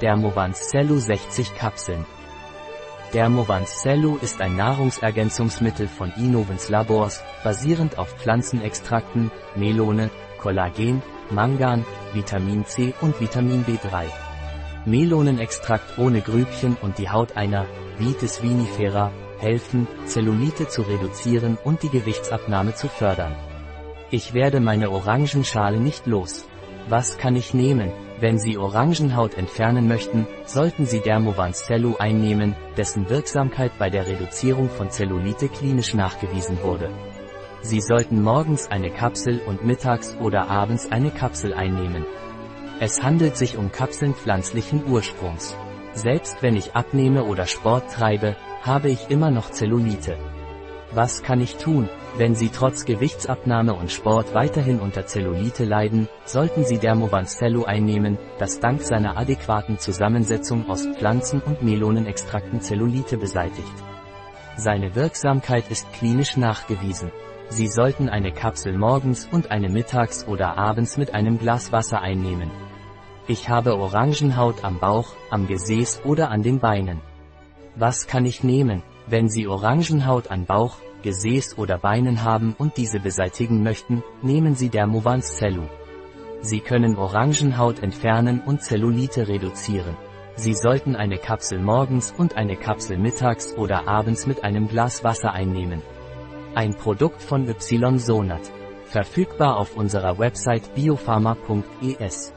Dermovans Cellu 60 Kapseln. Dermovans Cellu ist ein Nahrungsergänzungsmittel von Innovens Labors, basierend auf Pflanzenextrakten, Melone, Kollagen, Mangan, Vitamin C und Vitamin B3. Melonenextrakt ohne Grübchen und die Haut einer Vitis vinifera helfen, Zellulite zu reduzieren und die Gewichtsabnahme zu fördern. Ich werde meine Orangenschale nicht los. Was kann ich nehmen? Wenn Sie Orangenhaut entfernen möchten, sollten Sie Dermovans Cellu einnehmen, dessen Wirksamkeit bei der Reduzierung von Zellulite klinisch nachgewiesen wurde. Sie sollten morgens eine Kapsel und mittags oder abends eine Kapsel einnehmen. Es handelt sich um Kapseln pflanzlichen Ursprungs. Selbst wenn ich abnehme oder Sport treibe, habe ich immer noch Zellulite. Was kann ich tun, wenn Sie trotz Gewichtsabnahme und Sport weiterhin unter Zellulite leiden, sollten Sie Dermovans Cellu einnehmen, das dank seiner adäquaten Zusammensetzung aus Pflanzen- und Melonenextrakten Zellulite beseitigt. Seine Wirksamkeit ist klinisch nachgewiesen. Sie sollten eine Kapsel morgens und eine mittags oder abends mit einem Glas Wasser einnehmen. Ich habe Orangenhaut am Bauch, am Gesäß oder an den Beinen. Was kann ich nehmen, wenn Sie Orangenhaut an Bauch, Gesäß oder Beinen haben und diese beseitigen möchten, nehmen Sie Dermovans Cellu. Sie können Orangenhaut entfernen und Zellulite reduzieren. Sie sollten eine Kapsel morgens und eine Kapsel mittags oder abends mit einem Glas Wasser einnehmen. Ein Produkt von Ysonat. Verfügbar auf unserer Website biopharma.es.